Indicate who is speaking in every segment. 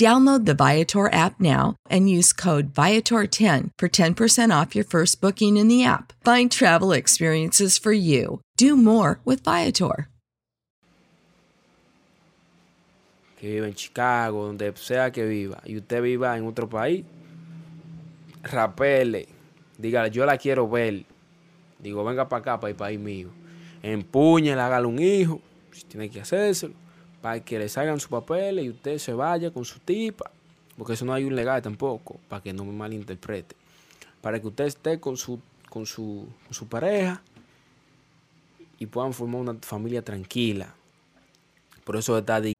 Speaker 1: Download the Viator app now and use code Viator10 for 10% off your first booking in the app. Find travel experiences for you. Do more with Viator.
Speaker 2: Que viva en Chicago, donde sea que viva, y usted viva en otro país, rapele, dígale, yo la quiero ver. Digo, venga para acá, para el país mío. Empúñela, hágale un hijo, si tiene que hacérselo para que le salgan sus papeles y usted se vaya con su tipa, porque eso no hay un legal tampoco, para que no me malinterprete. Para que usted esté con su, con su, su pareja y puedan formar una familia tranquila. Por eso está
Speaker 1: You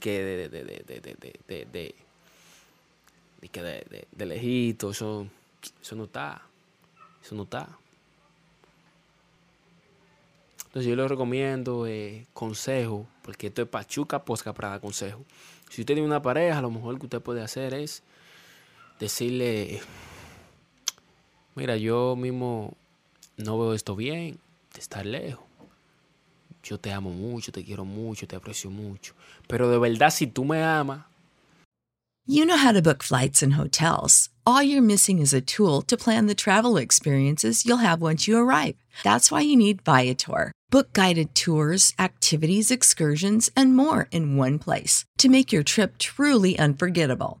Speaker 2: que de, de, de, de, que de, de, lejito, eso, eso no está. Eso no está. Entonces yo les recomiendo eh, consejo, porque esto es Pachuca Posca para dar consejo. Si usted tiene una pareja, lo mejor que usted puede hacer es decirle, mira, yo mismo no veo esto bien, de estar lejos. Yo te amo mucho, te quiero mucho, te aprecio mucho. Pero de verdad, si tú me amas,
Speaker 1: You know how to book flights and hotels. All you're missing is a tool to plan the travel experiences you'll have once you arrive. That's why you need Viator. Book guided tours, activities, excursions, and more in one place to make your trip truly unforgettable.